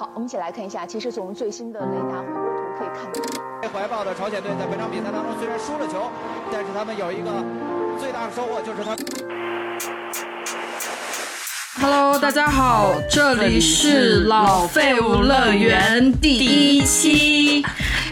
好，我们一起来看一下，其实从最新的雷达回波图可以看到，被怀抱的朝鲜队在本场比赛当中虽然输了球，但是他们有一个最大的收获，就是他。Hello，大家好，这里是老废物乐园第一期，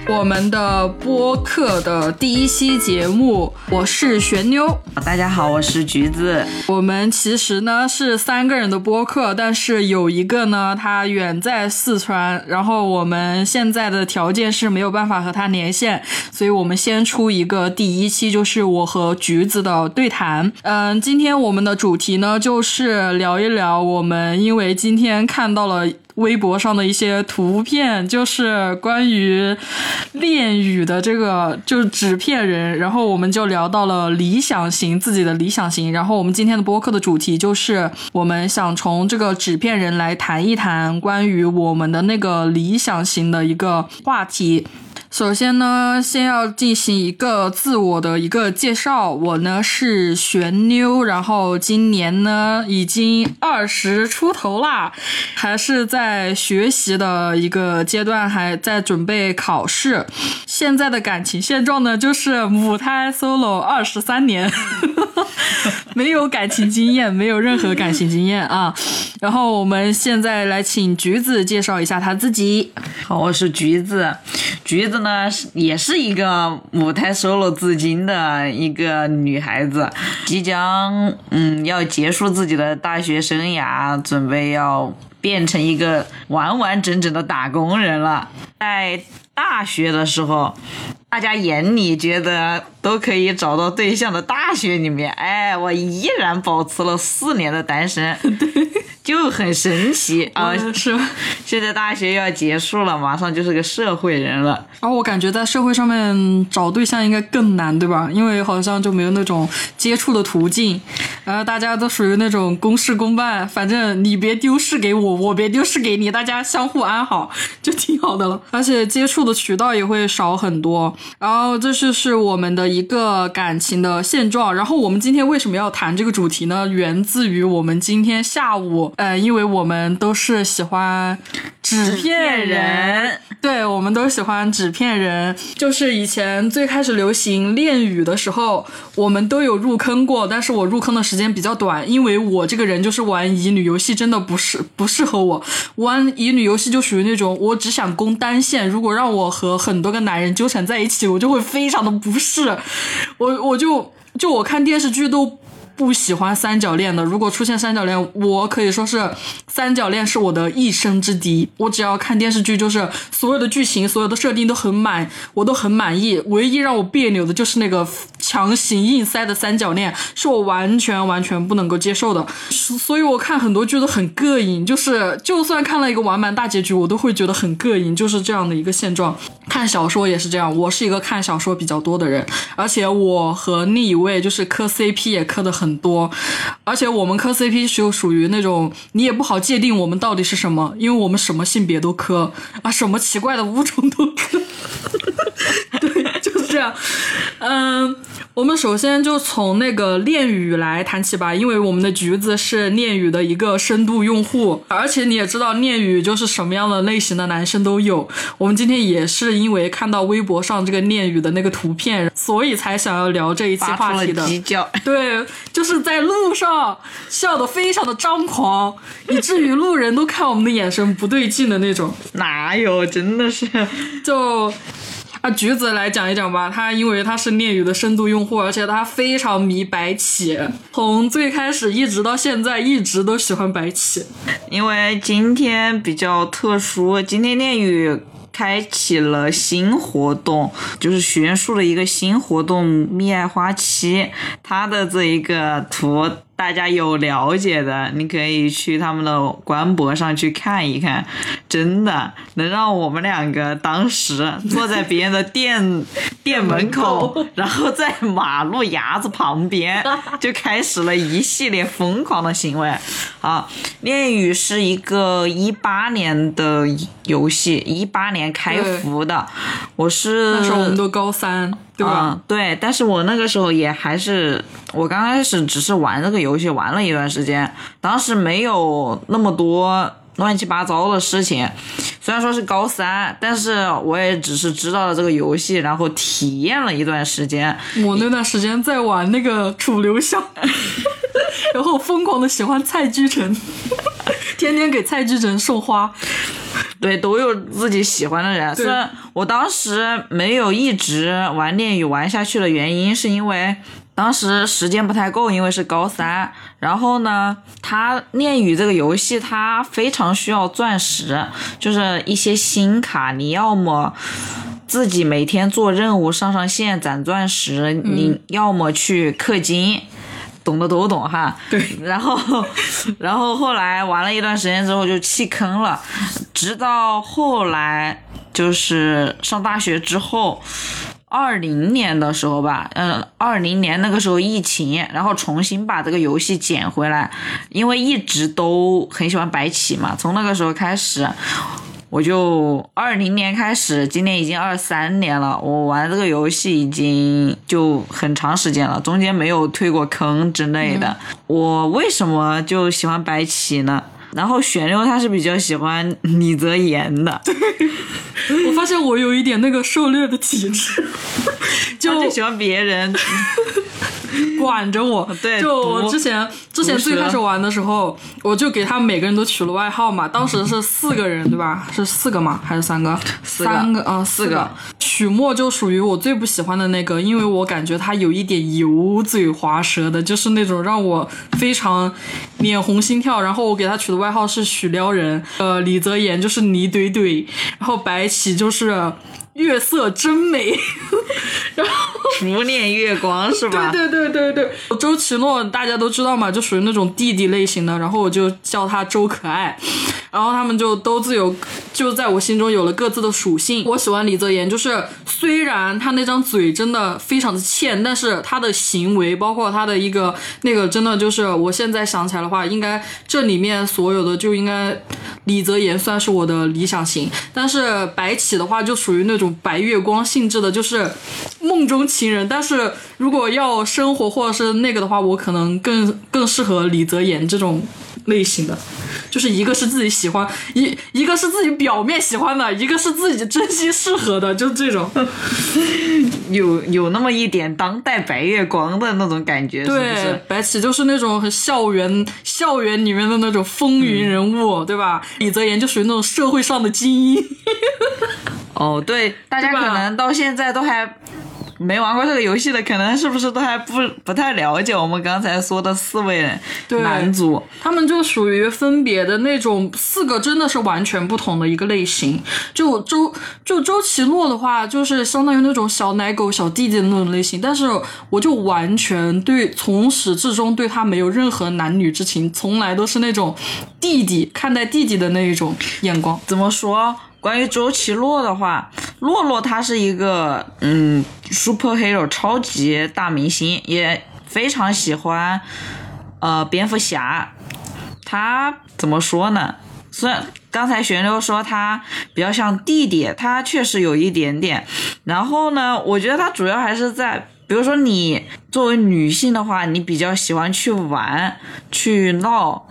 我们的播客的第一期节目，我是玄妞。大家好，我是橘子。我们其实呢是三个人的播客，但是有一个呢他远在四川，然后我们现在的条件是没有办法和他连线，所以我们先出一个第一期，就是我和橘子的对谈。嗯，今天我们的主题呢就是聊一聊我们因为今天看到了。微博上的一些图片，就是关于恋语的这个，就是纸片人，然后我们就聊到了理想型，自己的理想型。然后我们今天的播客的主题就是，我们想从这个纸片人来谈一谈关于我们的那个理想型的一个话题。首先呢，先要进行一个自我的一个介绍。我呢是玄妞，然后今年呢已经二十出头啦，还是在学习的一个阶段，还在准备考试。现在的感情现状呢，就是母胎 solo 二十三年，没有感情经验，没有任何感情经验啊。然后我们现在来请橘子介绍一下他自己。好，我是橘子。橘子呢，也是一个母胎 solo 至今的一个女孩子，即将嗯要结束自己的大学生涯，准备要变成一个完完整整的打工人了。在大学的时候，大家眼里觉得都可以找到对象的大学里面，哎，我依然保持了四年的单身，对。就很神奇啊！嗯是。现在大学要结束了，马上就是个社会人了。然后我感觉在社会上面找对象应该更难，对吧？因为好像就没有那种接触的途径，然后大家都属于那种公事公办，反正你别丢失给我，我别丢失给你，大家相互安好 就挺好的了。而且接触的渠道也会少很多。然后这就是我们的一个感情的现状。然后我们今天为什么要谈这个主题呢？源自于我们今天下午，呃，因为我们都是喜欢纸片人，对，我们都喜欢纸片人。就是以前最开始流行恋语的时候，我们都有入坑过，但是我入坑的时间比较短，因为我这个人就是玩乙女游戏，真的不适不适合我。玩乙女游戏就属于那种我只想攻单线，如果让我和很多个男人纠缠在一起，我就会非常的不适。我我就就我看电视剧都。不喜欢三角恋的，如果出现三角恋，我可以说是三角恋是我的一生之敌。我只要看电视剧，就是所有的剧情、所有的设定都很满，我都很满意。唯一让我别扭的就是那个强行硬塞的三角恋，是我完全完全不能够接受的。所以我看很多剧都很膈应，就是就算看了一个完满大结局，我都会觉得很膈应，就是这样的一个现状。看小说也是这样，我是一个看小说比较多的人，而且我和另一位就是磕 CP 也磕的很。多，而且我们磕 CP 就属于那种你也不好界定我们到底是什么，因为我们什么性别都磕啊，什么奇怪的物种都磕。嗯，我们首先就从那个恋语来谈起吧，因为我们的橘子是恋语的一个深度用户，而且你也知道恋语就是什么样的类型的男生都有。我们今天也是因为看到微博上这个恋语的那个图片，所以才想要聊这一期话题的。对。就是在路上笑得非常的张狂，以至于路人都看我们的眼神不对劲的那种。哪有？真的是，就啊，橘子来讲一讲吧。他因为他是恋语的深度用户，而且他非常迷白起，从最开始一直到现在，一直都喜欢白起。因为今天比较特殊，今天恋语。开启了新活动，就是许愿树的一个新活动“蜜爱花期”，它的这一个图大家有了解的，你可以去他们的官博上去看一看，真的能让我们两个当时坐在别人的店 店门口，然后在马路牙子旁边 就开始了一系列疯狂的行为。啊，恋与是一个一八年的游戏，一八年开服的，我是那时候我们都高三。对吧、嗯？对，但是我那个时候也还是，我刚开始只是玩这个游戏玩了一段时间，当时没有那么多乱七八糟的事情。虽然说是高三，但是我也只是知道了这个游戏，然后体验了一段时间。我那段时间在玩那个楚留香，然后疯狂的喜欢蔡居成，天天给蔡居成送花。对，都有自己喜欢的人。虽然我当时没有一直玩恋与玩下去的原因，是因为当时时间不太够，因为是高三。然后呢，他恋与这个游戏它非常需要钻石，就是一些新卡，你要么。自己每天做任务上上线攒钻石，你要么去氪金，懂的都懂哈。对，然后，然后后来玩了一段时间之后就弃坑了，直到后来就是上大学之后，二零年的时候吧，嗯，二零年那个时候疫情，然后重新把这个游戏捡回来，因为一直都很喜欢白起嘛，从那个时候开始。我就二零年开始，今年已经二三年了。我玩这个游戏已经就很长时间了，中间没有退过坑之类的。我为什么就喜欢白起呢？然后玄六他是比较喜欢李泽言的，我发现我有一点那个狩猎的体质，就就喜欢别人 管着我。对就我之前之前最开始玩的时候，我就给他们每个人都取了外号嘛。当时是四个人，对吧？是四个吗？还是三个？四个三个啊，四四个。曲墨就属于我最不喜欢的那个，因为我感觉他有一点油嘴滑舌的，就是那种让我非常脸红心跳。然后我给他取的外号是许撩人，呃，李泽言就是泥怼怼，然后白起就是月色真美，然后。拂面月光是吧？对对对对对，周奇诺大家都知道嘛，就属于那种弟弟类型的，然后我就叫他周可爱，然后他们就都自有，就在我心中有了各自的属性。我喜欢李泽言，就是虽然他那张嘴真的非常的欠，但是他的行为，包括他的一个那个，真的就是我现在想起来的话，应该这里面所有的就应该李泽言算是我的理想型，但是白起的话就属于那种白月光性质的，就是梦中情人。但是如果要生活或者是那个的话，我可能更更适合李泽言这种类型的，就是一个是自己喜欢，一一个是自己表面喜欢的，一个是自己真心适合的，就这种。有有那么一点当代白月光的那种感觉，是不对是？，白起就是那种很校园校园里面的那种风云人物，对吧？李泽言就属于那种社会上的精英。哦，对，大家可能到现在都还没玩过这个游戏的，可能是不是都还不不太了解我们刚才说的四位对男主？他们就属于分别的那种四个，真的是完全不同的一个类型。就周就周奇洛的话，就是相当于那种小奶狗、小弟弟的那种类型，但是我就完全对从始至终对他没有任何男女之情，从来都是那种弟弟看待弟弟的那一种眼光。怎么说？关于周奇洛的话，洛洛他是一个嗯 super hero 超级大明星，也非常喜欢呃蝙蝠侠。他怎么说呢？虽然刚才玄六说他比较像弟弟，他确实有一点点。然后呢，我觉得他主要还是在，比如说你作为女性的话，你比较喜欢去玩、去闹，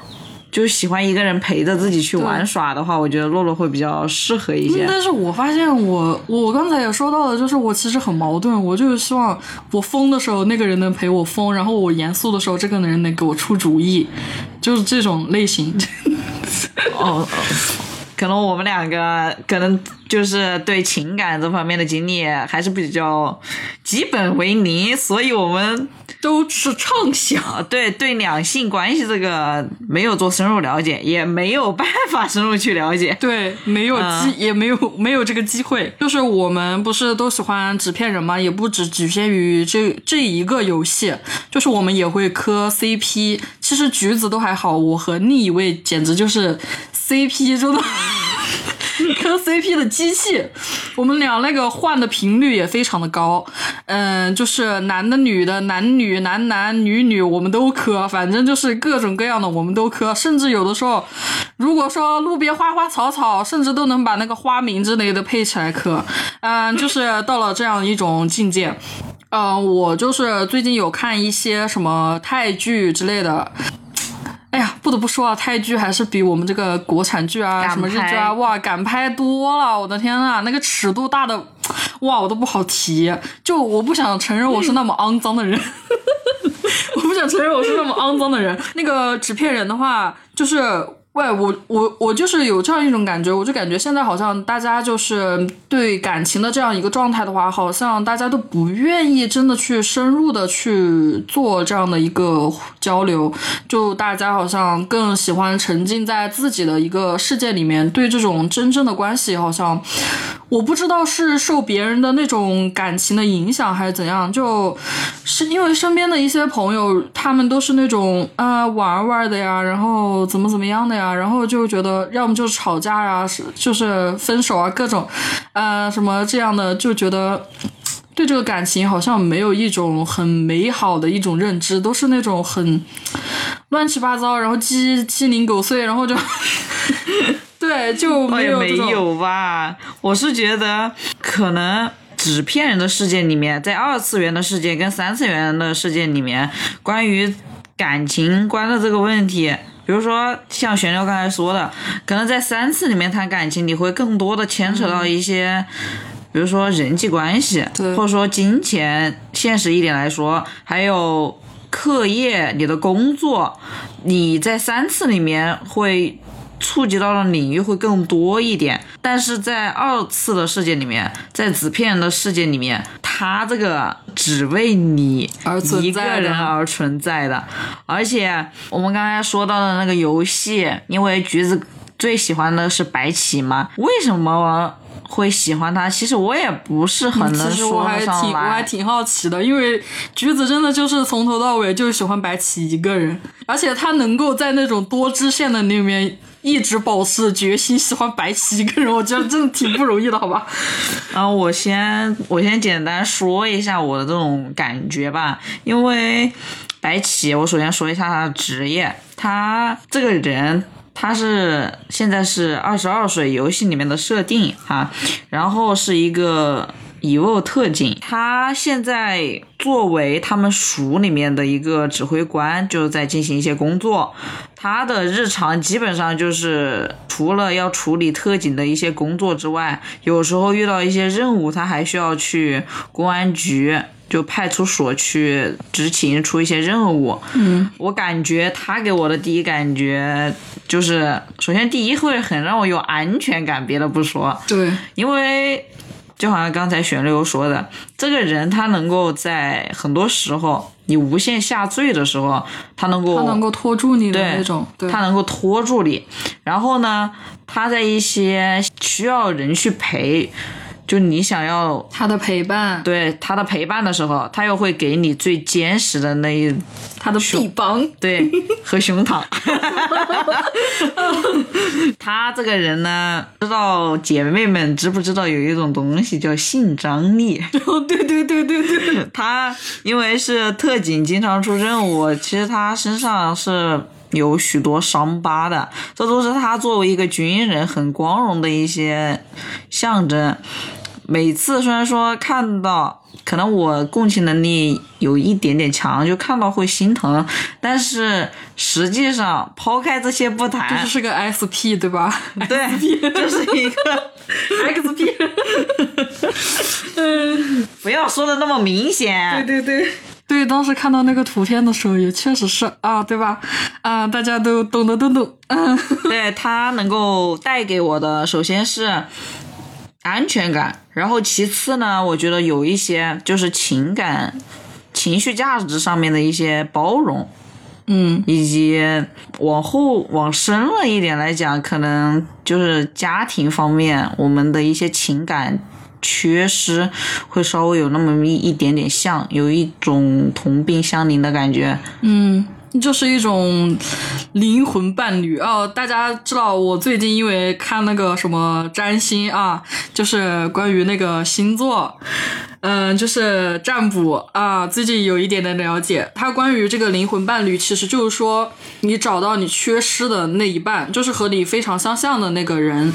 就喜欢一个人陪着自己去玩耍的话，我觉得洛洛会比较适合一些。但是我发现我我刚才也说到了，就是我其实很矛盾，我就是希望我疯的时候那个人能陪我疯，然后我严肃的时候这个人能给我出主意，就是这种类型。哦，哦可能我们两个可能就是对情感这方面的经历还是比较基本为零，所以我们都是畅想。啊对对两性关系这个没有做深入了解，也没有办法深入去了解。对，没有机，嗯也没有没有这个机会。就是我们不是都喜欢纸片人吗？也不只局限于这这一个游戏，就是我们也会磕 CP。其实橘子都还好，我和另一位简直就是 CP 中的磕 CP 的机器。我们俩那个换的频率也非常的高，嗯，就是男的、女的、男女、男男、女女，我们都磕，反正就是各种各样的我们都磕，甚至有的时候，如果说路边花花草草，甚至都能把那个花名之类的配起来磕，嗯，就是到了这样一种境界。嗯，我就是最近有看一些什么泰剧之类的，哎呀，不得不说啊，泰剧还是比我们这个国产剧啊、什么日剧啊，哇，敢拍多了！我的天呐，那个尺度大的，哇，我都不好提。就我不想承认我是那么肮脏的人，我不想承认我是那么肮脏的人。那个纸片人的话，就是。喂，我我我就是有这样一种感觉，我就感觉现在好像大家就是对感情的这样一个状态的话，好像大家都不愿意真的去深入的去做这样的一个交流，就大家好像更喜欢沉浸在自己的一个世界里面，对这种真正的关系好像我不知道是受别人的那种感情的影响还是怎样，就是因为身边的一些朋友，他们都是那种啊、玩玩的呀，然后怎么怎么样的呀，然后就觉得要么就是吵架呀，是就是分手啊，各种啊、什么这样的，就觉得。对这个感情好像没有一种很美好的一种认知，都是那种很乱七八糟，然后鸡鸡零狗碎，然后就对就没没有这种有吧。我是觉得可能纸片人的世界里面，在二次元的世界跟三次元的世界里面，关于感情观的这个问题。比如说，像玄六刚才说的，可能在三次里面谈感情，你会更多的牵扯到一些，比如说人际关系，或者说金钱，现实一点来说，还有课业、你的工作，你在三次里面会触及到的领域会更多一点，但是在二次的世界里面，在纸片人的世界里面，它这个只为你而存一个人而存在的，而且我们刚才说到的那个游戏，因为橘子最喜欢的是白起嘛，为什么？会喜欢他，其实我也不是很能其实我说上还挺我还。挺好奇的，因为橘子真的就是从头到尾就喜欢白起一个人，而且他能够在那种多支线的里面一直保持决心喜欢白起一个人，我觉得真的挺不容易的，好吧？然 后我先我先简单说一下我的这种感觉吧，因为白起，我首先说一下他的职业，他这个人。他是现在是二十二岁，游戏里面的设定哈，然后是一个 EVO 特警，他现在作为他们署里面的一个指挥官，就在进行一些工作。他的日常基本上就是除了要处理特警的一些工作之外，有时候遇到一些任务，他还需要去公安局。就派出所去执勤出一些任务，嗯，我感觉他给我的第一感觉就是，首先第一会很让我有安全感，别的不说，对，因为就好像刚才玄六说的，这个人他能够在很多时候你无限下坠的时候，他能够他能够拖住你的对那种，对，他能够拖住你。然后呢，他在一些需要人去陪，就你想要他的陪伴，对他的陪伴的时候，他又会给你最坚实的那一他的臂膀，对，和胸膛。他这个人呢，不知道姐妹们知不知道有一种东西叫性张力？哦，对对对对对，他因为是特警，经常出任务，其实他身上是。有许多伤疤的，这都是他作为一个军人很光荣的一些象征。每次虽然说看到，可能我共情能力有一点点强，就看到会心疼，但是实际上抛开这些不谈，这就是个 SP 对吧？对，这是一个 XP，不要说的那么明显。对对。对，当时看到那个图片的时候，也确实是啊，对吧？啊，大家都懂得都懂。嗯，对他能够带给我的，首先是安全感，然后其次呢，我觉得有一些就是情感、情绪价值上面的一些包容，嗯，以及往后往深了一点来讲，可能就是家庭方面我们的一些情感。缺失会稍微有那么一一点点像，有一种同病相怜的感觉。嗯，就是一种灵魂伴侣哦。大家知道，我最近因为看那个什么占星啊，就是关于那个星座，嗯，就是占卜啊，最近有一点点了解。它关于这个灵魂伴侣，其实就是说你找到你缺失的那一半，就是和你非常相像的那个人，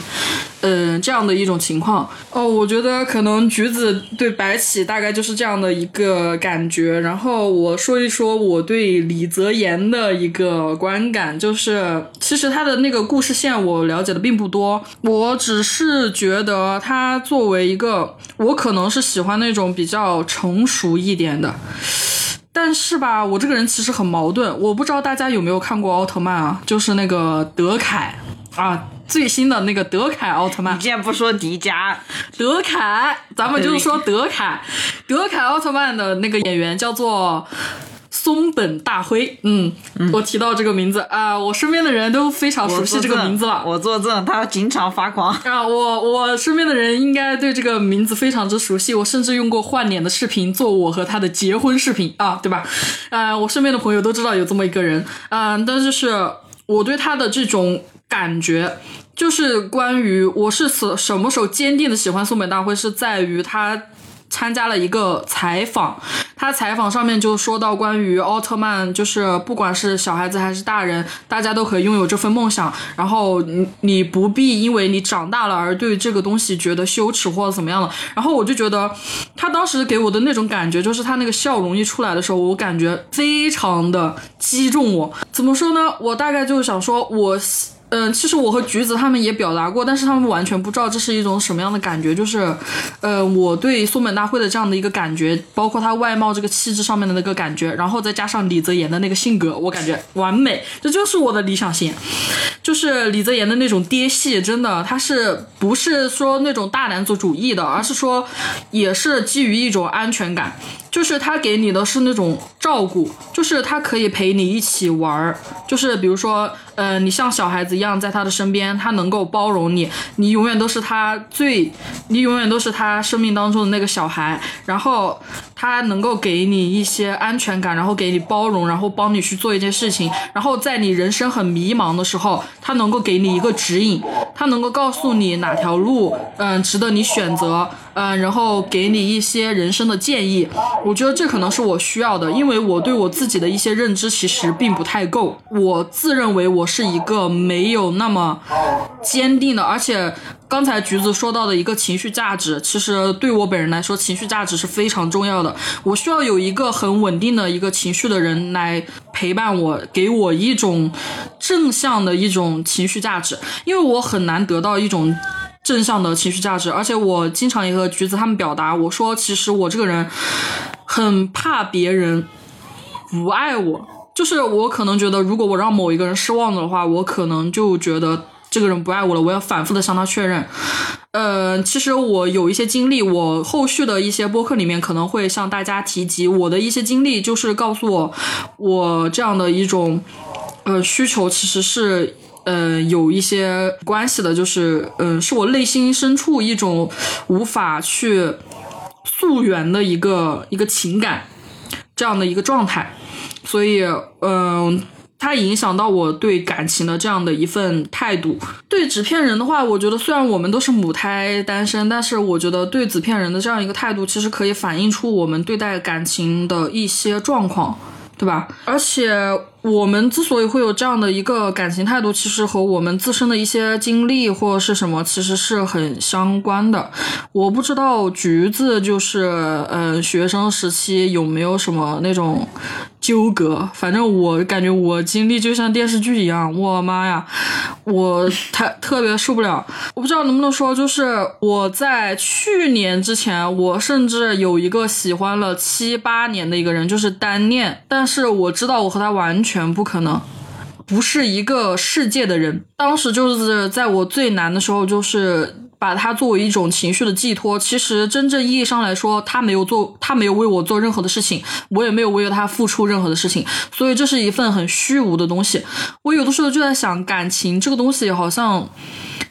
嗯，这样的一种情况。哦，我觉得可能橘子对白起大概就是这样的一个感觉。然后我说一说我对李泽言的一个观感，就是其实他的那个故事线我了解的并不多，我只是觉得他作为一个，我可能是喜欢那种比较成熟一点的。但是吧，我这个人其实很矛盾，我不知道大家有没有看过奥特曼啊，就是那个德凯啊，最新的那个德凯奥特曼你。竟然不说迪迦，德凯，咱们就是说德凯，德凯奥特曼的那个演员叫做松本大辉。嗯，我提到这个名字啊、我身边的人都非常熟悉这个名字了。我作证，他经常发狂。啊，我我身边的人应该对这个名字非常之熟悉，我甚至用过换脸的视频做我和他的结婚视频啊，对吧？啊、我身边的朋友都知道有这么一个人，啊、但就是我对他的这种感觉，就是关于我是什什么时候坚定的喜欢松本大辉，是在于他。参加了一个采访，他采访上面就说到关于奥特曼，就是不管是小孩子还是大人，大家都可以拥有这份梦想。然后你你不必因为你长大了而对这个东西觉得羞耻或者怎么样了。然后我就觉得他当时给我的那种感觉，就是他那个笑容一出来的时候，我感觉非常的击中我。怎么说呢？我大概就是想说，我。嗯，其实我和橘子他们也表达过，但是他们完全不知道这是一种什么样的感觉。就是，呃，我对松本大会的这样的一个感觉，包括他外貌这个气质上面的那个感觉，然后再加上李泽言的那个性格，我感觉完美，这就是我的理想型。就是李泽言的那种爹系，真的，他是不是说那种大男子主义的，而是说也是基于一种安全感。就是他给你的是那种照顾，就是他可以陪你一起玩儿，就是比如说，呃，你像小孩子一一样在他的身边，他能够包容你，你永远都是他最，你永远都是他生命当中的那个小孩，然后他能够给你一些安全感，然后给你包容，然后帮你去做一件事情，然后在你人生很迷茫的时候，他能够给你一个指引，他能够告诉你哪条路，嗯、值得你选择，嗯、然后给你一些人生的建议。我觉得这可能是我需要的，因为我对我自己的一些认知其实并不太够。我自认为我是一个没有那么坚定的，而且刚才橘子说到的一个情绪价值，其实对我本人来说，情绪价值是非常重要的。我需要有一个很稳定的一个情绪的人来陪伴我，给我一种正向的一种情绪价值，因为我很难得到一种。正向的情绪价值，而且我经常也和橘子他们表达，我说其实我这个人很怕别人不爱我，就是我可能觉得，如果我让某一个人失望的话，我可能就觉得这个人不爱我了，我要反复的向他确认。呃，其实我有一些经历，我后续的一些播客里面可能会向大家提及我的一些经历，就是告诉我，我这样的一种呃需求其实是。呃，有一些关系的，就是，嗯、是我内心深处一种无法去溯源的一个一个情感，这样的一个状态，所以，嗯、它影响到我对感情的这样的一份态度。对纸片人的话，我觉得虽然我们都是母胎单身，但是我觉得对纸片人的这样一个态度，其实可以反映出我们对待感情的一些状况。对吧？而且我们之所以会有这样的一个感情态度，其实和我们自身的一些经历或者是什么，其实是很相关的。我不知道橘子就是嗯学生时期有没有什么那种纠葛，反正我感觉我经历就像电视剧一样，我妈呀，我太特别受不了。我不知道能不能说，就是我在去年之前，我甚至有一个喜欢了七八年的一个人，就是单恋，但是我知道我和他完全不可能。不是一个世界的人，当时就是在我最难的时候，就是把它作为一种情绪的寄托。其实真正意义上来说，他没有做，他没有为我做任何的事情，我也没有为了他付出任何的事情，所以这是一份很虚无的东西。我有的时候就在想，感情这个东西好像。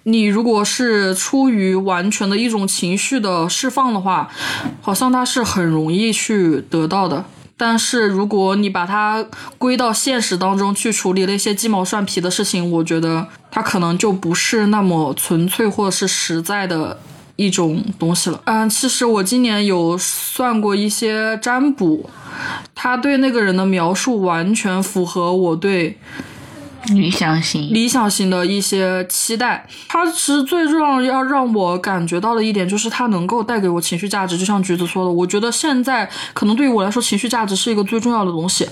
你如果是出于完全的一种情绪的释放的话，好像它是很容易去得到的。但是如果你把它归到现实当中去处理那些鸡毛蒜皮的事情，我觉得它可能就不是那么纯粹或者是实在的一种东西了。嗯，其实我今年有算过一些占卜，他对那个人的描述完全符合我对理想型，理想型的一些期待。他其实最重要要让我感觉到的一点，就是他能够带给我情绪价值。就像橘子说的，我觉得现在可能对于我来说，情绪价值是一个最重要的东西。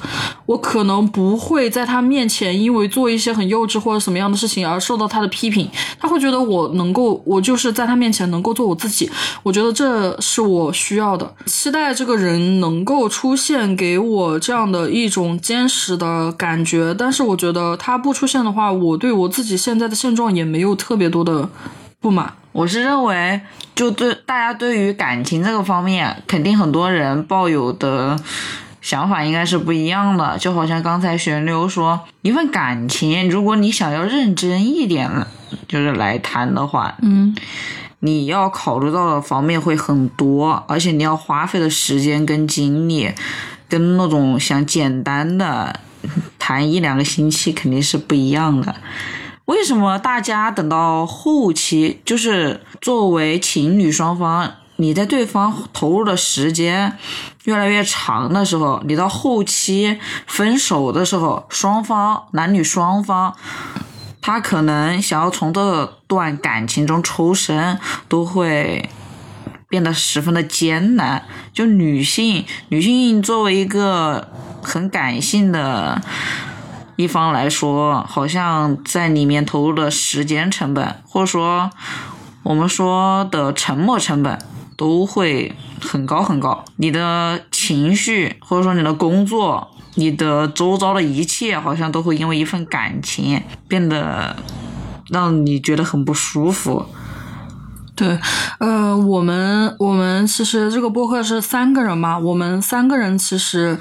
我可能不会在他面前因为做一些很幼稚或者什么样的事情而受到他的批评。他会觉得我能够，我就是在他面前能够做我自己。我觉得这是我需要的，期待这个人能够出现给我这样的一种坚实的感觉。但是我觉得他不出现的话，我对我自己现在的现状也没有特别多的不满。我是认为，就对大家对于感情这个方面，肯定很多人抱有的想法应该是不一样的。就好像刚才玄流说，一份感情，如果你想要认真一点，就是来谈的话，嗯，你要考虑到的方面会很多，而且你要花费的时间跟精力，跟那种想简单的谈一两个星期肯定是不一样的。为什么大家等到后期，就是作为情侣双方，你在对方投入的时间越来越长的时候，你到后期分手的时候，双方男女双方，他可能想要从这段感情中抽身，都会变得十分的艰难。就女性，女性作为一个很感性的。一方来说，好像在里面投入的时间成本，或者说我们说的沉没成本，都会很高很高。你的情绪，或者说你的工作，你的周遭的一切，好像都会因为一份感情变得让你觉得很不舒服。对，呃，我们我们其实这个播客是三个人嘛，我们三个人其实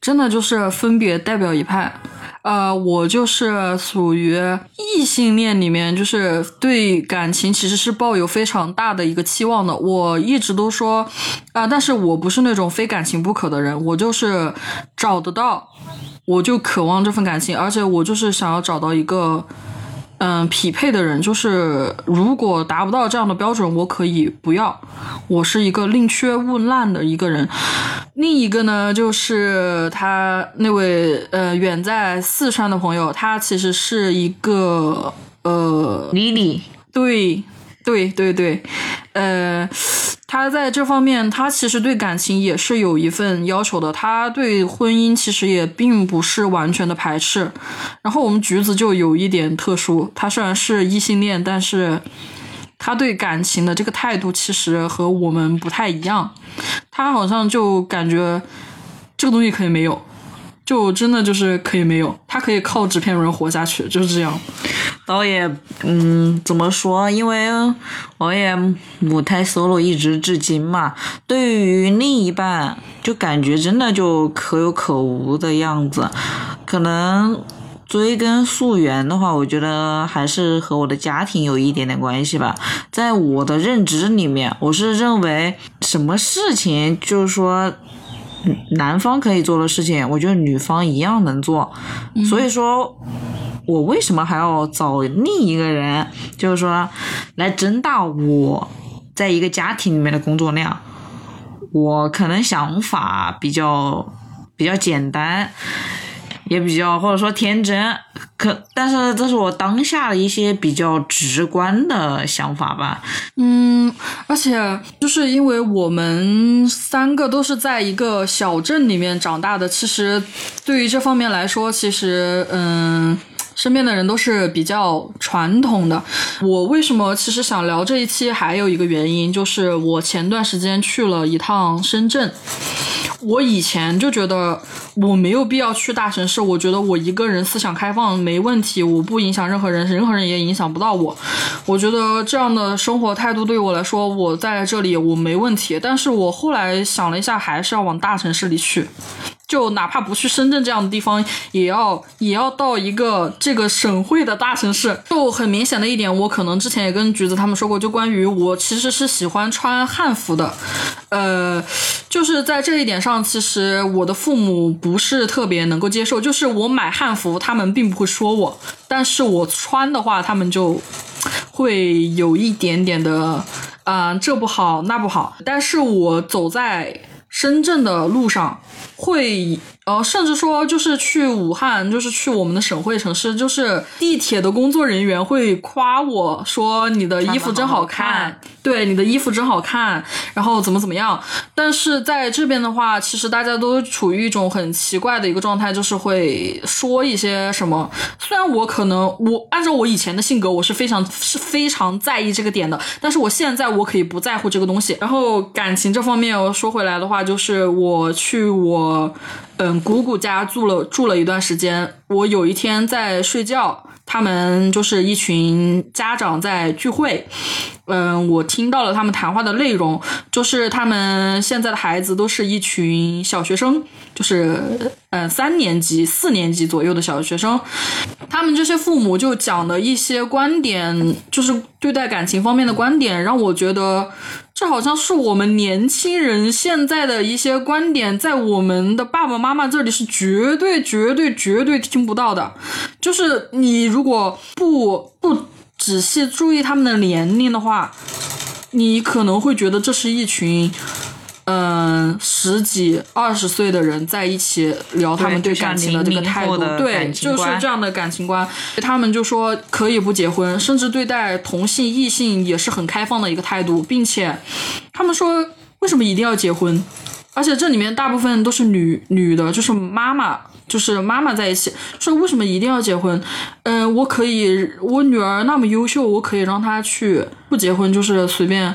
真的就是分别代表一派。呃，我就是属于异性恋里面，就是对感情其实是抱有非常大的一个期望的。我一直都说，啊、但是我不是那种非感情不可的人，我就是找得到，我就渴望这份感情，而且我就是想要找到一个。嗯，匹配的人就是，如果达不到这样的标准，我可以不要。我是一个宁缺毋滥的一个人。另一个呢，就是他那位呃远在四川的朋友，他其实是一个呃李李，对，对对对，呃，他在这方面，他其实对感情也是有一份要求的。他对婚姻其实也并不是完全的排斥。然后我们橘子就有一点特殊，他虽然是异性恋，但是他对感情的这个态度其实和我们不太一样。他好像就感觉这个东西可以没有。就真的就是可以没有，他可以靠纸片人活下去，就是这样。倒也，嗯，怎么说？因为我也母胎 solo 一直至今嘛，对于另一半就感觉真的就可有可无的样子。可能追根溯源的话，我觉得还是和我的家庭有一点点关系吧。在我的认知里面，我是认为什么事情就是说。男方可以做的事情，我觉得女方一样能做。所以说，我为什么还要找另一个人，就是说来增大我在一个家庭里面的工作量？我可能想法比较比较简单，也比较或者说天真。可，但是这是我当下的一些比较直观的想法吧。嗯，而且就是因为我们三个都是在一个小镇里面长大的，其实对于这方面来说，其实嗯。身边的人都是比较传统的。我为什么其实想聊这一期，还有一个原因就是我前段时间去了一趟深圳。我以前就觉得我没有必要去大城市，我觉得我一个人思想开放没问题，我不影响任何人，任何人也影响不到我。我觉得这样的生活态度对我来说，我在这里我没问题。但是我后来想了一下，还是要往大城市里去。就哪怕不去深圳这样的地方，也要也要到一个这个省会的大城市。就很明显的一点，我可能之前也跟橘子他们说过，就关于我其实是喜欢穿汉服的，呃，就是在这一点上，其实我的父母不是特别能够接受。就是我买汉服，他们并不会说我，但是我穿的话，他们就会有一点点的啊、这不好那不好。但是我走在深圳的路上，会呃，甚至说就是去武汉，就是去我们的省会城市，就是地铁的工作人员会夸我说你的衣服真好看对，你的衣服真好看，然后怎么怎么样。但是在这边的话，其实大家都处于一种很奇怪的一个状态，就是会说一些什么。虽然我可能我按照我以前的性格，我是非常是非常在意这个点的，但是我现在我可以不在乎这个东西。然后感情这方面，我说回来的话，就是我去我嗯姑姑家住了住了一段时间，我有一天在睡觉。他们就是一群家长在聚会，嗯，我听到了他们谈话的内容，就是他们现在的孩子都是一群小学生，就是嗯三年级、四年级左右的小学生，他们这些父母就讲的一些观点，就是对待感情方面的观点，让我觉得这好像是我们年轻人现在的一些观点，在我们的爸爸妈妈这里是绝对、绝对、绝对听不到的。就是你如果不不仔细注意他们的年龄的话，你可能会觉得这是一群。嗯，十几二十岁的人在一起聊他们对感情的这个态度00后，的对，就是这样的感情观。他们就说可以不结婚，甚至对待同性异性也是很开放的一个态度，并且他们说为什么一定要结婚？而且这里面大部分都是女女的，就是妈妈，就是妈妈在一起说为什么一定要结婚？嗯、我可以，我女儿那么优秀，我可以让她去不结婚，就是随便。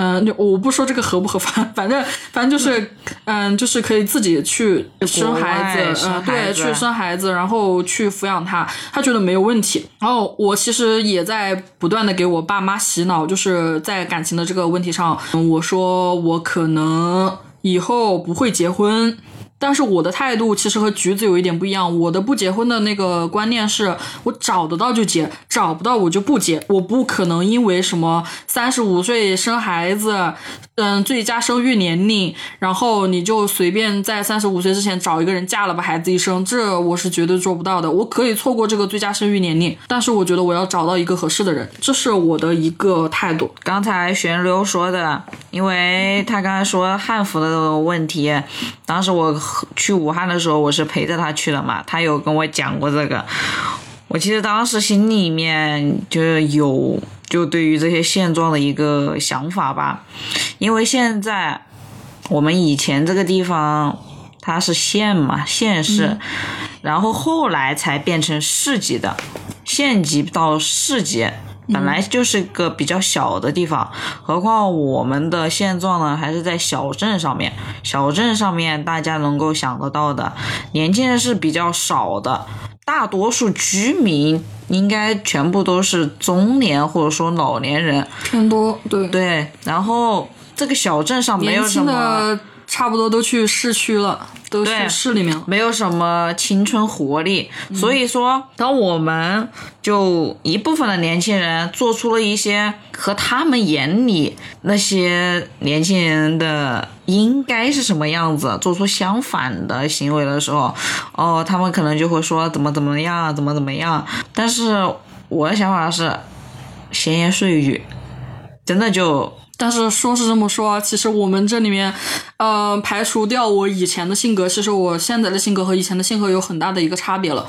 嗯，就我不说这个合不合法，反正反正就是，嗯，就是可以自己去生孩子，嗯，对，去生孩子，然后去抚养他，他觉得没有问题。然后我其实也在不断的给我爸妈洗脑，就是在感情的这个问题上，嗯我说我可能以后不会结婚。但是我的态度其实和橘子有一点不一样。我的不结婚的那个观念是我找得到就结，找不到我就不结。我不可能因为什么三十五岁生孩子，嗯，最佳生育年龄，然后你就随便在三十五岁之前找一个人嫁了，把孩子一生，这我是绝对做不到的。我可以错过这个最佳生育年龄，但是我觉得我要找到一个合适的人，这是我的一个态度。刚才玄流说的，因为他刚才说汉服的问题，当时我去武汉的时候，我是陪着他去的嘛，他有跟我讲过这个。我其实当时心里面就是有就对于这些现状的一个想法吧，因为现在我们以前这个地方它是县嘛，县市，然后后来才变成市级的，县级到市级。本来就是个比较小的地方，何况我们的现状呢，还是在小镇上面。小镇上面大家能够想得到的，年轻人是比较少的，大多数居民应该全部都是中年或者说老年人。偏多，对对，然后这个小镇上没有什么。的差不多都去市区了，都去市里面了。没有什么青春活力，所以说，当我们就一部分的年轻人做出了一些和他们眼里那些年轻人的应该是什么样子，做出相反的行为的时候，哦，他们可能就会说怎么怎么样，怎么怎么样。但是我的想法是，闲言碎语，真的就但是说是这么说，其实我们这里面，呃，排除掉我以前的性格，其实我现在的性格和以前的性格有很大的一个差别了。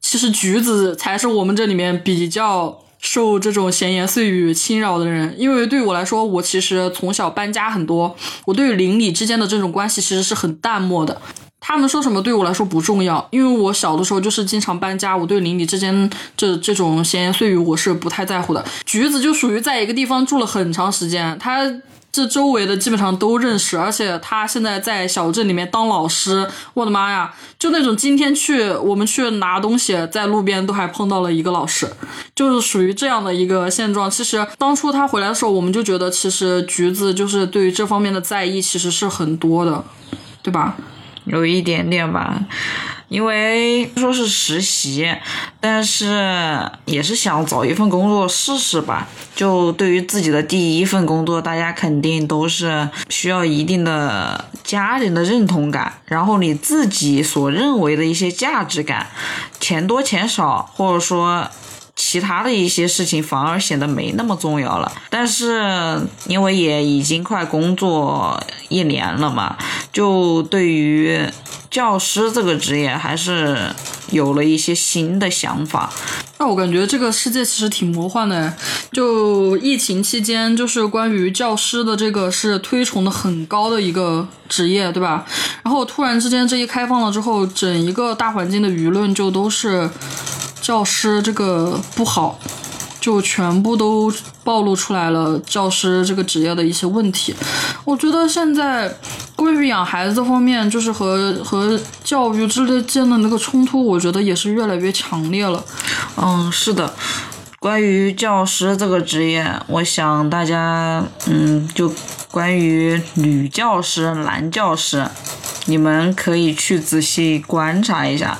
其实橘子才是我们这里面比较受这种闲言碎语侵扰的人，因为对我来说，我其实从小搬家很多，我对于邻里之间的这种关系其实是很淡漠的。他们说什么对我来说不重要，因为我小的时候就是经常搬家，我对邻里之间这这种闲言碎语我是不太在乎的。橘子就属于在一个地方住了很长时间，他这周围的基本上都认识，而且他现在在小镇里面当老师，我的妈呀，就那种今天去我们去拿东西，在路边都还碰到了一个老师，就是属于这样的一个现状。其实当初他回来的时候，我们就觉得其实橘子就是对于这方面的在意其实是很多的，对吧？有一点点吧，因为说是实习，但是也是想找一份工作试试吧。就对于自己的第一份工作，大家肯定都是需要一定的家人的认同感，然后你自己所认为的一些价值感，钱多钱少，或者说。其他的一些事情反而显得没那么重要了。但是因为也已经快工作一年了嘛，就对于教师这个职业还是有了一些新的想法。那我感觉这个世界其实挺魔幻的，就疫情期间，就是关于教师的这个是推崇的很高的一个职业，对吧？然后突然之间这一开放了之后，整一个大环境的舆论就都是教师这个不好。就全部都暴露出来了，教师这个职业的一些问题。我觉得现在关于养孩子方面，就是和和教育之间的那个冲突，我觉得也是越来越强烈了。嗯，是的。关于教师这个职业，我想大家，嗯，就关于女教师、男教师，你们可以去仔细观察一下。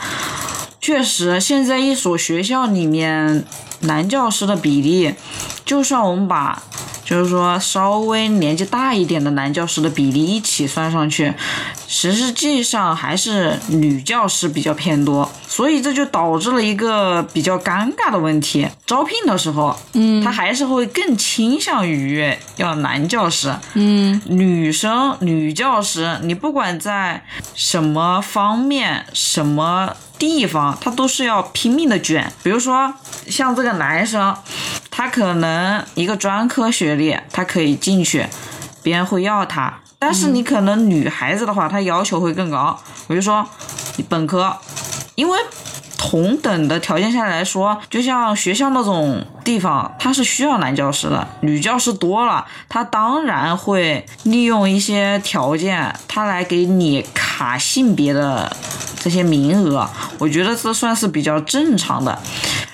确实，现在一所学校里面。男教师的比例，就算我们把，就是说稍微年纪大一点的男教师的比例一起算上去，实际上还是女教师比较偏多，所以这就导致了一个比较尴尬的问题：招聘的时候，嗯，他还是会更倾向于要男教师，嗯，女生女教师，你不管在什么方面，什么。地方他都是要拼命的卷，比如说像这个男生，他可能一个专科学历，他可以进去，别人会要他。但是你可能女孩子的话，她要求会更高，我就说你本科，因为同等的条件下来说，就像学校那种地方，它是需要男教师的，女教师多了，他当然会利用一些条件，他来给你卡性别的。这些名额，我觉得这算是比较正常的。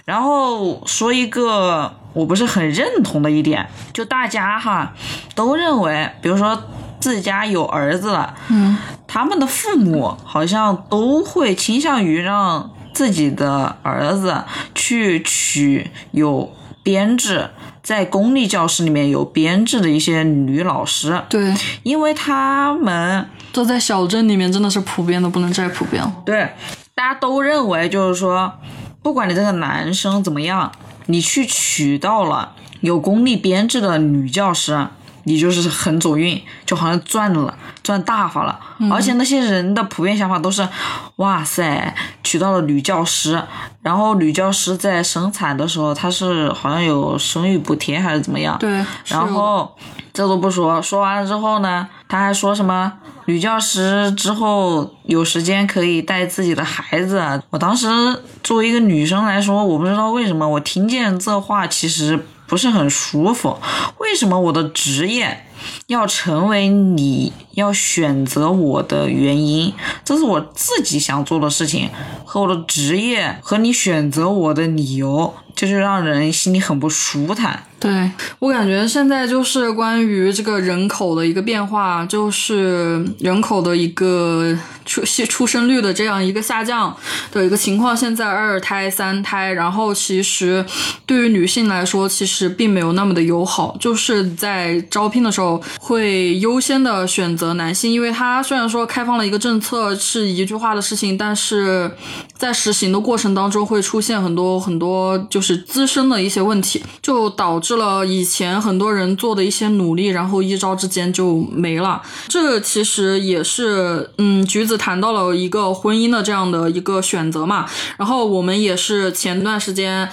然后说一个我不是很认同的一点，就大家哈都认为，比如说自家有儿子了，嗯，他们的父母好像都会倾向于让自己的儿子去娶有编制，在公立教室里面有编制的一些女老师，对，因为他们。这在小镇里面真的是普遍的不能再普遍了。对，大家都认为就是说，不管你这个男生怎么样，你去娶到了有公立编制的女教师，你就是很走运，就好像赚了，赚大发了。而且那些人的普遍想法都是，哇塞，娶到了女教师，然后女教师在生产的时候，她是好像有生育补贴还是怎么样？对。然后这都不说，说完了之后呢，他还说什么？女教师之后有时间可以带自己的孩子。我当时作为一个女生来说，我不知道为什么我听见这话其实不是很舒服。为什么我的职业要成为你要选择我的原因？这是我自己想做的事情，和我的职业和你选择我的理由，就是让人心里很不舒坦。对我感觉现在就是关于这个人口的一个变化，就是人口的一个出出生率的这样一个下降的一个情况。现在二胎、三胎，然后其实对于女性来说，其实并没有那么的友好，就是在招聘的时候会优先的选择男性，因为他虽然说开放了一个政策是一句话的事情，但是在实行的过程当中会出现很多很多就是滋生的一些问题，就导致。了，以前很多人做的一些努力，然后一朝之间就没了。这其实也是，嗯，橘子谈到了一个婚姻的这样的一个选择嘛。然后我们也是前段时间，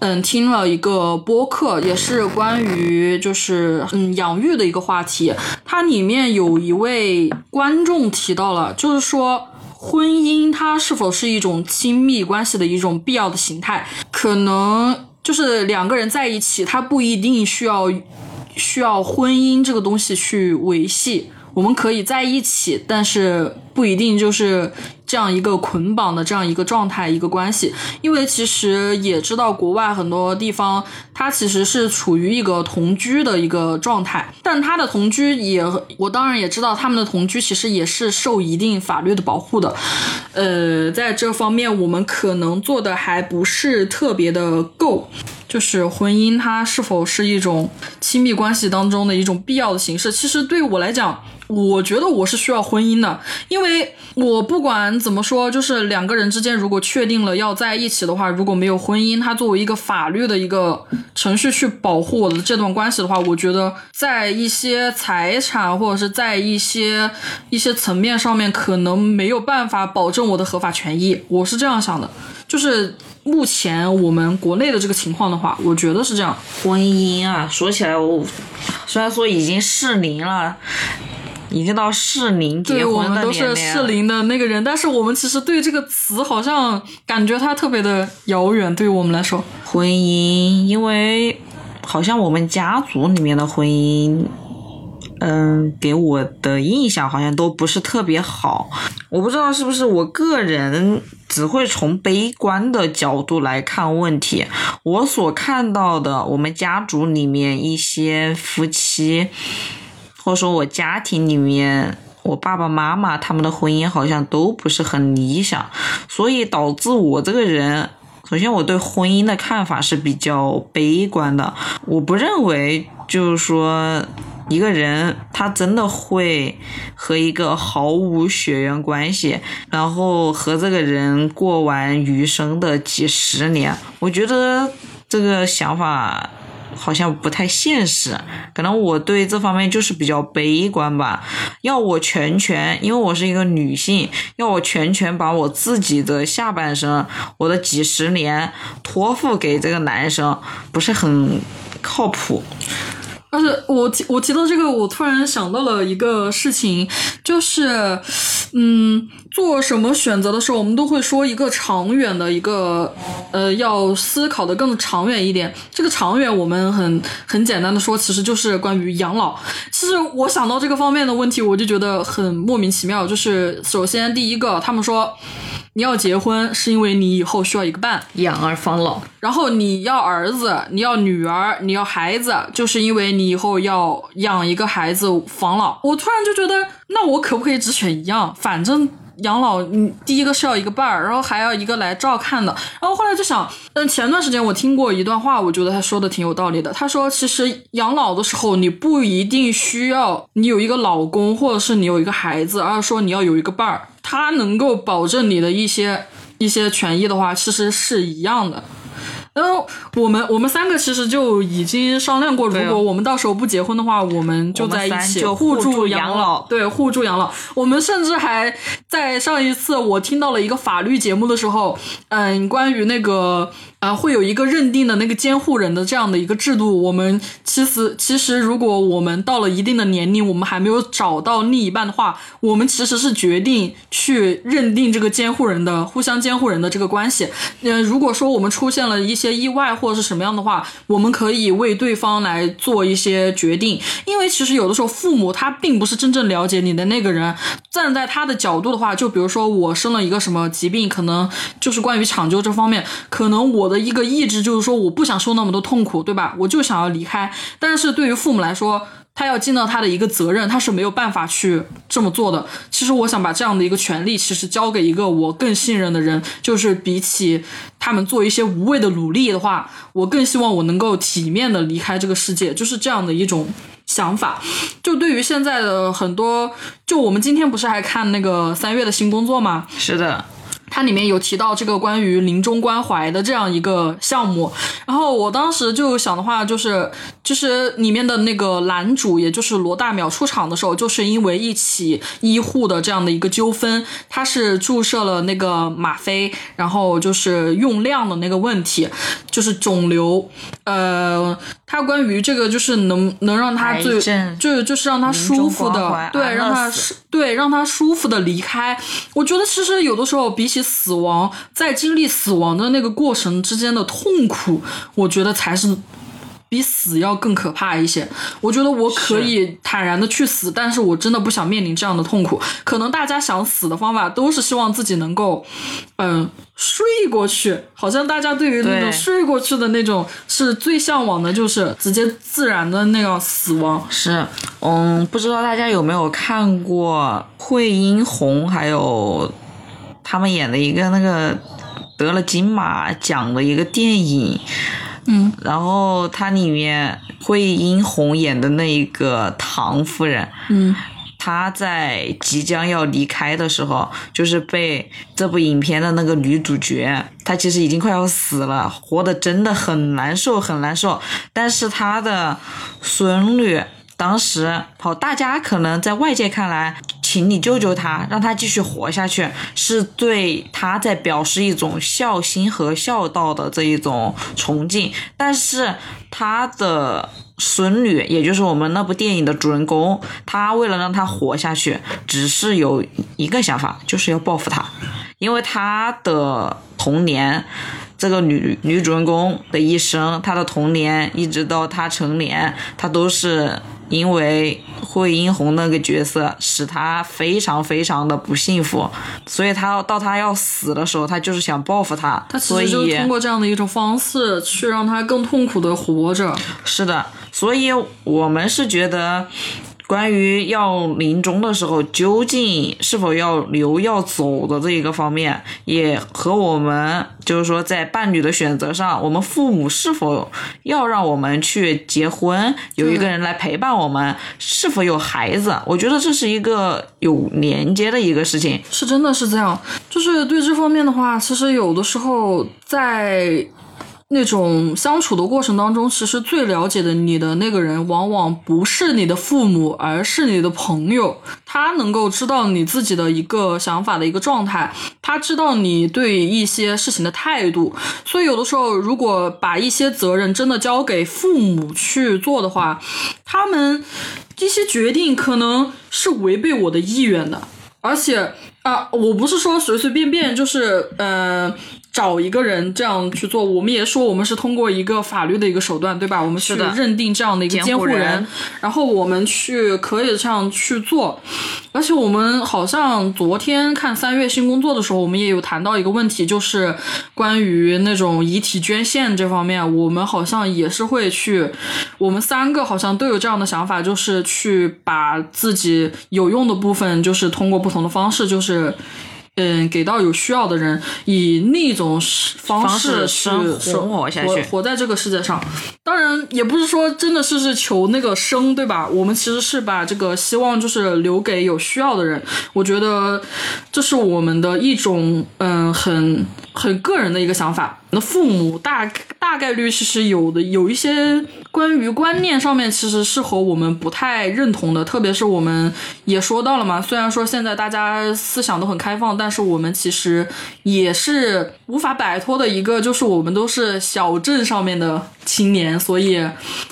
嗯，听了一个播客，也是关于就是嗯养育的一个话题。它里面有一位观众提到了，就是说婚姻它是否是一种亲密关系的一种必要的形态？可能。就是两个人在一起，他不一定需要需要婚姻这个东西去维系。我们可以在一起，但是不一定就是这样一个捆绑的这样一个状态一个关系。因为其实也知道国外很多地方，它其实是处于一个同居的一个状态，但他的同居也，我当然也知道他们的同居其实也是受一定法律的保护的。呃，在这方面我们可能做的还不是特别的够。就是婚姻，它是否是一种亲密关系当中的一种必要的形式？其实对我来讲，我觉得我是需要婚姻的，因为我不管怎么说，就是两个人之间如果确定了要在一起的话，如果没有婚姻，它作为一个法律的一个程序去保护我的这段关系的话，我觉得在一些财产或者是在一些一些层面上面，可能没有办法保证我的合法权益。我是这样想的，就是目前我们国内的这个情况的话，我觉得是这样。婚姻啊，说起来我虽然说已经适龄了，已经到适龄结婚的们都是适龄的那个人，但是我们其实对这个词好像感觉它特别的遥远，对于我们来说。婚姻，因为好像我们家族里面的婚姻，嗯，给我的印象好像都不是特别好。我不知道是不是我个人只会从悲观的角度来看问题。我所看到的，我们家族里面一些夫妻，或者说我家庭里面。我爸爸妈妈他们的婚姻好像都不是很理想，所以导致我这个人首先，我对婚姻的看法是比较悲观的。我不认为，就是说，一个人他真的会和一个毫无血缘关系，然后和这个人过完余生的几十年。我觉得这个想法好像不太现实，可能我对这方面就是比较悲观吧。要我全权，因为我是一个女性，要我全权把我自己的下半生，我的几十年托付给这个男生，不是很靠谱。而且我提我提到这个，我突然想到了一个事情，就是，嗯，做什么选择的时候，我们都会说一个长远的一个，呃，要思考的更长远一点。这个长远，我们很很简单的说，其实就是关于养老。其实我想到这个方面的问题，我就觉得很莫名其妙。就是首先第一个，他们说你要结婚是因为你以后需要一个伴，养儿防老，然后你要儿子，你要女儿，你要孩子，就是因为你以后要养一个孩子防老。我突然就觉得，那我可不可以只选一样？反正养老，你第一个是要一个伴儿，然后还要一个来照看的。然后后来就想，嗯，前段时间我听过一段话，我觉得他说的挺有道理的。他说，其实养老的时候，你不一定需要你有一个老公，或者是你有一个孩子，而是说你要有一个伴儿，他能够保证你的一些一些权益的话，其实是一样的。然后我们我们三个其实就已经商量过，如果我们到时候不结婚的话，我们就在一起互助养老对，互助养老。我们甚至还在上一次我听到了一个法律节目的时候，嗯，关于那个啊会有一个认定的那个监护人的这样的一个制度。我们其实其实如果我们到了一定的年龄，我们还没有找到另一半的话，我们其实是决定去认定这个监护人的互相监护人的这个关系。呃，如果说我们出现了一些意外或者是什么样的话，我们可以为对方来做一些决定，因为其实有的时候父母他并不是真正了解你的那个人，站在他的角度的话，就比如说我生了一个什么疾病，可能就是关于抢救这方面，可能我我的一个意志就是说我不想受那么多痛苦，对吧？我就想要离开，但是对于父母来说。他要尽到他的一个责任，他是没有办法去这么做的。其实我想把这样的一个权利，其实交给一个我更信任的人，就是比起他们做一些无谓的努力的话，我更希望我能够体面的离开这个世界，就是这样的一种想法。就对于现在的很多，就我们今天不是还看那个三月的新工作吗？是的，它里面有提到这个关于临终关怀的这样一个项目，然后我当时就想的话，就是就是里面的那个男主，也就是罗大淼出场的时候，就是因为一起医护的这样的一个纠纷，他是注射了那个吗啡，然后就是用量的那个问题，就是肿瘤，呃，他关于这个就是能能让他最就就是让他舒服的，对，让他对让他舒服的离开。我觉得其实有的时候比起死亡，在经历死亡的那个过程之间的痛苦，我觉得才是。比死要更可怕一些。我觉得我可以坦然的去死，但是我真的不想面临这样的痛苦。可能大家想死的方法都是希望自己能够，嗯，睡过去。好像大家对于那种睡过去的那种是最向往的，就是直接自然的那样死亡。是，嗯，不知道大家有没有看过惠英红还有他们演的一个那个得了金马奖的一个电影，嗯，然后它里面惠英红演的那一个唐夫人，嗯。她在即将要离开的时候，就是被这部影片的那个女主角，她其实已经快要死了，活得真的很难受，很难受。但是她的孙女当时，好，大家可能在外界看来，请你救救他，让他继续活下去，是对他在表示一种孝心和孝道的这一种崇敬。但是他的孙女，也就是我们那部电影的主人公，他为了让他活下去，只是有一个想法，就是要报复他，因为他的童年。这个女女主人公的一生，她的童年一直到她成年，她都是因为惠英红那个角色使她非常非常的不幸福，所以她到她要死的时候，她就是想报复她，他其所以实就通过这样的一种方式，去让他更痛苦的活着。是的，所以我们是觉得。关于要临终的时候究竟是否要留要走的这一个方面，也和我们就是说在伴侣的选择上，我们父母是否要让我们去结婚，有一个人来陪伴我们，是否有孩子，我觉得这是一个有连接的一个事情。是真的是这样，就是对这方面的话，其实有的时候在那种相处的过程当中，其实最了解的你的那个人，往往不是你的父母，而是你的朋友。他能够知道你自己的一个想法的一个状态，他知道你对一些事情的态度。所以有的时候，如果把一些责任真的交给父母去做的话，他们一些决定可能是违背我的意愿的。而且啊，我不是说随随便便就是呃找一个人这样去做，我们也说我们是通过一个法律的一个手段，对吧？我们去认定这样的一个监护人然后我们去可以这样去做。而且我们好像昨天看三月新工作的时候，我们也有谈到一个问题，就是关于那种遗体捐献这方面，我们好像也是会去，我们三个好像都有这样的想法，就是去把自己有用的部分，就是通过不同的方式，就是。嗯，给到有需要的人，以那种方方式去生生活下去活活在这个世界上。当然，也不是说真的是是求那个生，对吧？我们其实是把这个希望就是留给有需要的人。我觉得这是我们的一种嗯很很个人的一个想法。那父母大大概率其实有的有一些关于观念上面其实是和我们不太认同的，特别是我们也说到了嘛，虽然说现在大家思想都很开放，但是我们其实也是无法摆脱的一个，就是我们都是小镇上面的青年，所以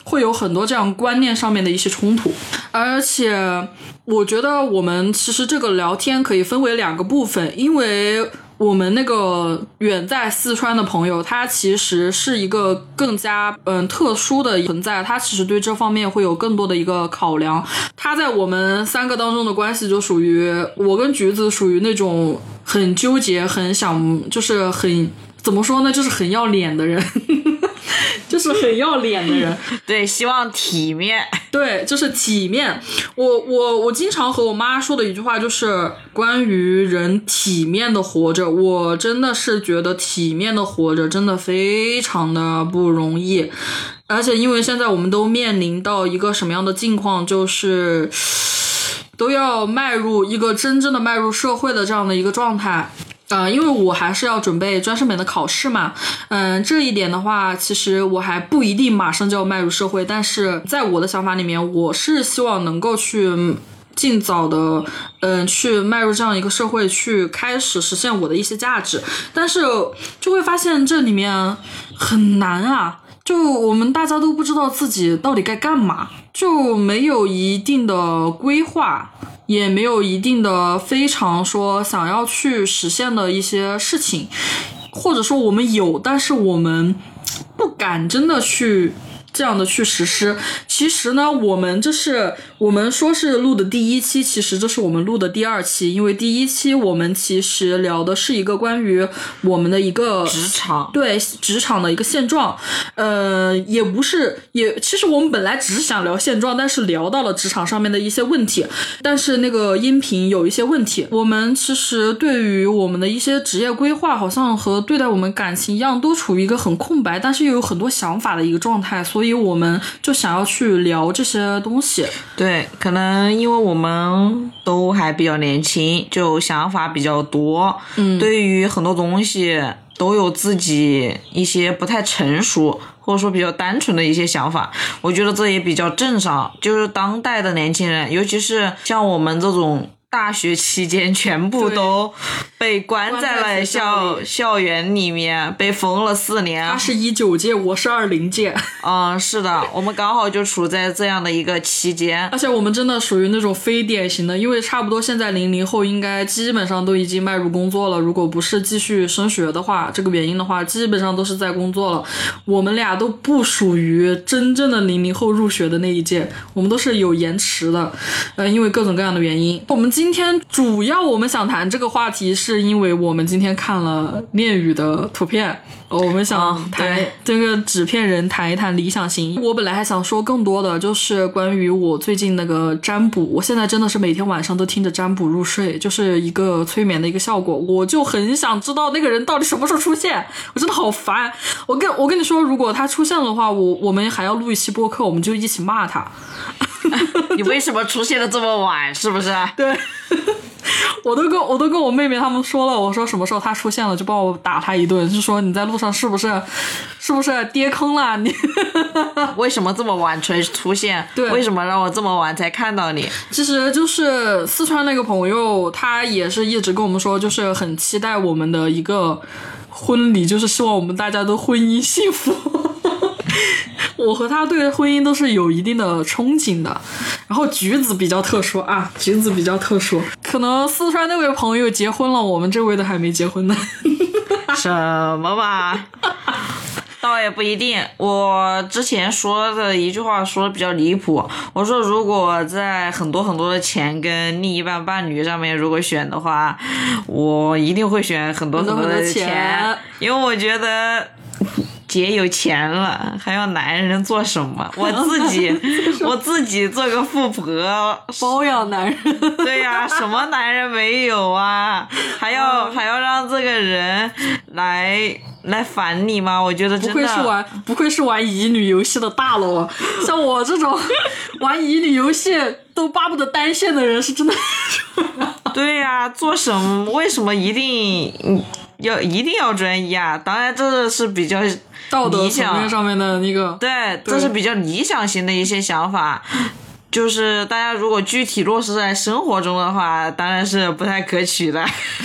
会有很多这样观念上面的一些冲突，而且我觉得我们其实这个聊天可以分为两个部分，因为。我们那个远在四川的朋友，他其实是一个更加嗯特殊的存在，他其实对这方面会有更多的一个考量。他在我们三个当中的关系就属于我跟橘子属于那种很纠结、很想就是很怎么说呢，就是很要脸的人，就是很要脸的人。对，希望体面。对，就是体面。我我我经常和我妈说的一句话就是关于人体面的活着。我真的是觉得体面的活着真的非常的不容易，而且因为现在我们都面临到一个什么样的境况，就是都要迈入一个真正的迈入社会的这样的一个状态。呃，因为我还是要准备专升本的考试嘛，嗯，这一点的话，其实我还不一定马上就要迈入社会，但是在我的想法里面，我是希望能够去尽早的，嗯，去迈入这样一个社会，去开始实现我的一些价值，但是就会发现这里面很难啊。就我们大家都不知道自己到底该干嘛，就没有一定的规划，也没有一定的非常说想要去实现的一些事情，或者说我们有，但是我们不敢真的去这样的去实施。其实呢，我们这是我们说是录的第一期，其实这是我们录的第二期，因为第一期我们其实聊的是一个关于我们的一个职场。对职场的一个现状，呃，也不是也，其实我们本来只是想聊现状，但是聊到了职场上面的一些问题，但是那个音频有一些问题，我们其实对于我们的一些职业规划，好像和对待我们感情一样，都处于一个很空白，但是又有很多想法的一个状态，所以我们就想要去去聊这些东西。对，可能因为我们都还比较年轻，就想法比较多，嗯对于很多东西都有自己一些不太成熟。或者说比较单纯的一些想法，我觉得这也比较正常。就是当代的年轻人，尤其是像我们这种大学期间全部都被关关在在了校校园里面，被封了四年。他是一九届，我是二零届，嗯，是的，我们刚好就处在这样的一个期间。而且我们真的属于那种非典型的，因为差不多现在零零后应该基本上都已经迈入工作了，如果不是继续升学的话，这个原因的话，基本上都是在工作了。我们俩都不属于真正的零零后入学的那一届，我们都是有延迟的，呃，因为各种各样的原因。我们今天主要我们想谈这个话题，是因为我们今天看了恋语的图片，呃我们想嗯谈对这个纸片人谈一谈理想型。我本来还想说更多的，就是关于我最近那个占卜。我现在真的是每天晚上都听着占卜入睡，就是一个催眠的一个效果。我就很想知道那个人到底什么时候出现，我真的好烦。我跟我跟你说，如果他出现了的话，我我们还要录一期播客，我们就一起骂他。你为什么出现的这么晚？是不是？对。我都跟我都跟我妹妹他们说了，我说什么时候他出现了就帮我打他一顿，就说你在路上是不是是不是跌坑了你？为什么这么晚才出现？对为什么让我这么晚才看到你？其实就是四川那个朋友，他也是一直跟我们说，就是很期待我们的一个婚礼，就是希望我们大家都婚姻幸福。我和他对婚姻都是有一定的憧憬的，然后橘子比较特殊啊，橘子比较特殊，可能四川那位朋友结婚了，我们这位的还没结婚呢。什么吧？倒也不一定。我之前说的一句话说的比较离谱，我说如果在很多很多的钱跟另一半伴侣上面如果选的话，我一定会选很多很多多的很多钱因为我觉得。姐有钱了，还要男人做什么？我自己，我自己做个富婆，包养男人，对呀、什么男人没有啊？还要还要让这个人来来烦你吗？我觉得不真的愧是玩不愧是玩乙女游戏的大佬啊！像我这种玩乙女游戏都巴不得单线的人，是真的。对呀、做什么？为什么一定嗯要一定要专一啊？当然，这是比较道德上面的那个，对，这是比较理想型的一些想法。就是大家如果具体落实在生活中的话，当然是不太可取的，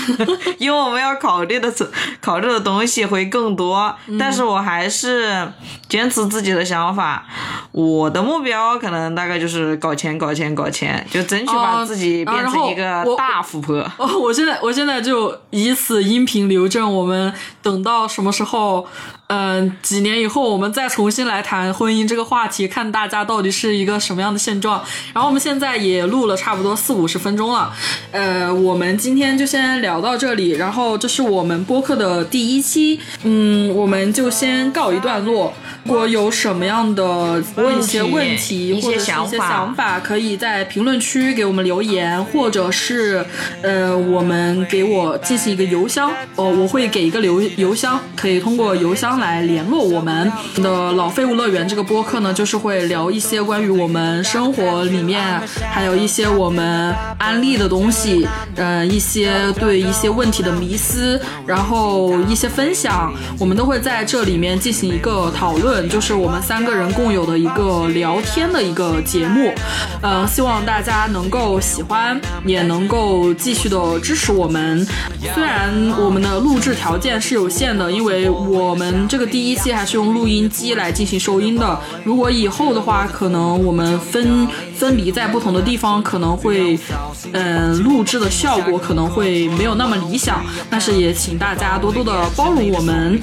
因为我们要考虑的考虑的东西会更多。但是我还是坚持自己的想法，我的目标可能大概就是搞钱、搞钱、搞钱，就争取把哦自己变成一个大富婆。哦，我现在我现在就以此音频留证，我们等到什么时候，嗯、几年以后，我们再重新来谈婚姻这个话题，看大家到底是一个什么样的现状。然后我们现在也录了差不多四五十分钟了，呃，我们今天就先聊到这里，然后这是我们播客的第一期，嗯，我们就先告一段落。如果有什么样的问一些问题或者是一些想法。可以在评论区给我们留言，或者是呃，我们给我进行一个邮箱，哦，我会给一个邮邮箱，可以通过邮箱来联络我们。的老废物乐园这个播客呢，就是会聊一些关于我们生活里面，还有一些我们安利的东西，呃，一些对一些问题的迷思，然后一些分享，我们都会在这里面进行一个讨论，就是我们三个人共有的一个聊天的一个节目，呃，希望大家能够喜欢，也能够继续的支持我们。虽然我们的录制条件是有限的，因为我们这个第一期还是用录音机来进行收音的。如果以后的话，可能我们分分离在不同的地方，可能会，嗯、录制的效果可能会没有那么理想。但是也请大家多多的包容我们。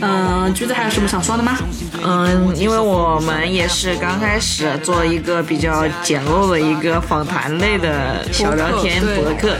嗯、橘子还有什么想说的吗？嗯，因为我们也是刚开始做一个比较简陋的一个访谈类的小聊天博客，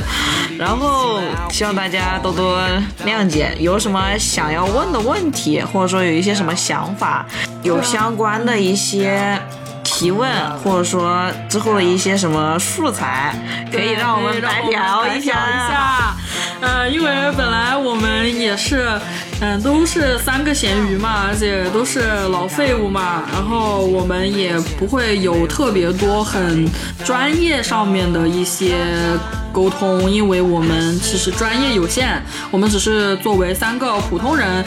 然后希望大家多多谅解。有什么想要问的问题，或者说有一些什么想法，有相关的一些。提问，或者说之后的一些什么素材，可以让我们白嫖白嫖一下。下。呃，因为本来我们也是，嗯，都是三个咸鱼嘛，而且都是老废物嘛，然后我们也不会有特别多很专业上面的一些沟通，因为我们其实专业有限，我们只是作为三个普通人。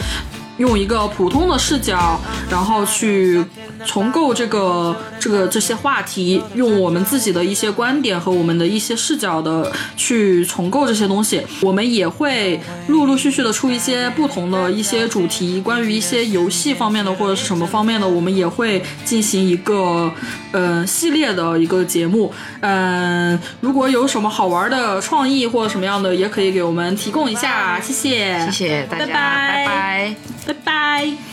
用一个普通的视角，然后去重构这个这个这些话题，用我们自己的一些观点和我们的一些视角的去重构这些东西。我们也会陆陆续续的出一些不同的一些主题，关于一些游戏方面的或者是什么方面的，我们也会进行一个嗯、呃系列的一个节目。嗯、如果有什么好玩的创意或者什么样的，也可以给我们提供一下，谢谢，谢谢大家，拜拜拜拜拜拜。